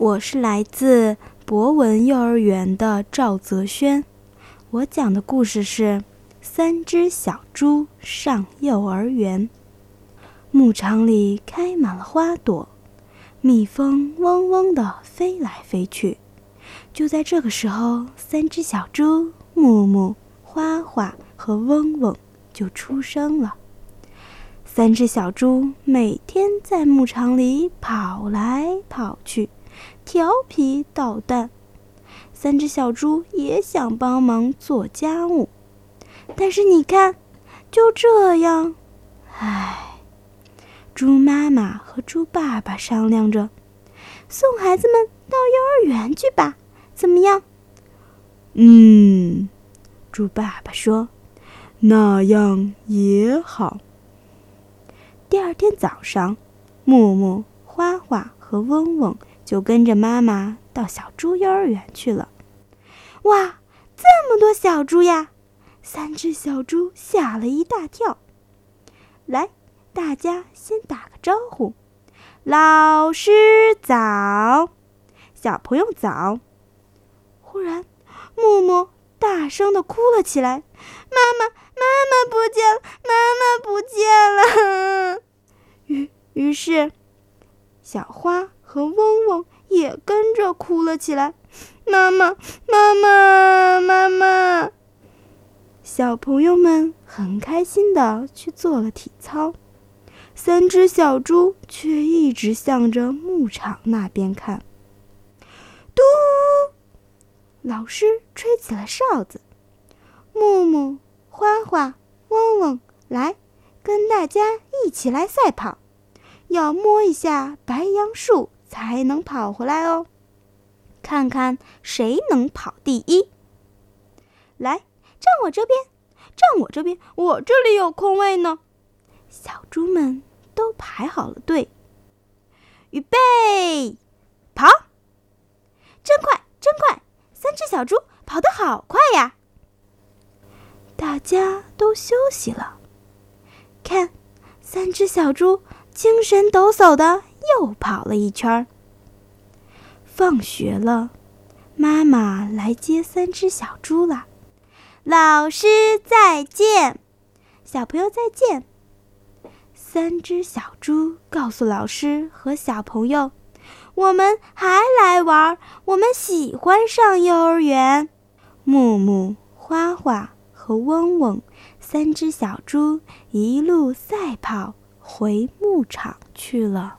我是来自博文幼儿园的赵泽轩，我讲的故事是《三只小猪上幼儿园》。牧场里开满了花朵，蜜蜂嗡嗡地飞来飞去。就在这个时候，三只小猪木木、花花和嗡嗡就出生了。三只小猪每天在牧场里跑来跑去。调皮捣蛋，三只小猪也想帮忙做家务，但是你看，就这样，唉，猪妈妈和猪爸爸商量着，送孩子们到幼儿园去吧，怎么样？嗯，猪爸爸说，那样也好。第二天早上，木木、花花和嗡嗡。就跟着妈妈到小猪幼儿园去了。哇，这么多小猪呀！三只小猪吓了一大跳。来，大家先打个招呼：“老师早，小朋友早。”忽然，木木大声的哭了起来：“妈妈，妈妈不见了，妈妈不见了！” 于于是，小花。和嗡嗡也跟着哭了起来，妈妈，妈妈，妈妈！小朋友们很开心的去做了体操，三只小猪却一直向着牧场那边看。嘟！老师吹起了哨子，木木、花花、嗡嗡，来，跟大家一起来赛跑，要摸一下白杨树。才能跑回来哦，看看谁能跑第一。来，站我这边，站我这边，我这里有空位呢。小猪们都排好了队，预备，跑！真快，真快！三只小猪跑得好快呀！大家都休息了，看，三只小猪精神抖擞的。又跑了一圈。放学了，妈妈来接三只小猪了。老师再见，小朋友再见。三只小猪告诉老师和小朋友：“我们还来玩，我们喜欢上幼儿园。”木木、花花和嗡嗡三只小猪一路赛跑回牧场去了。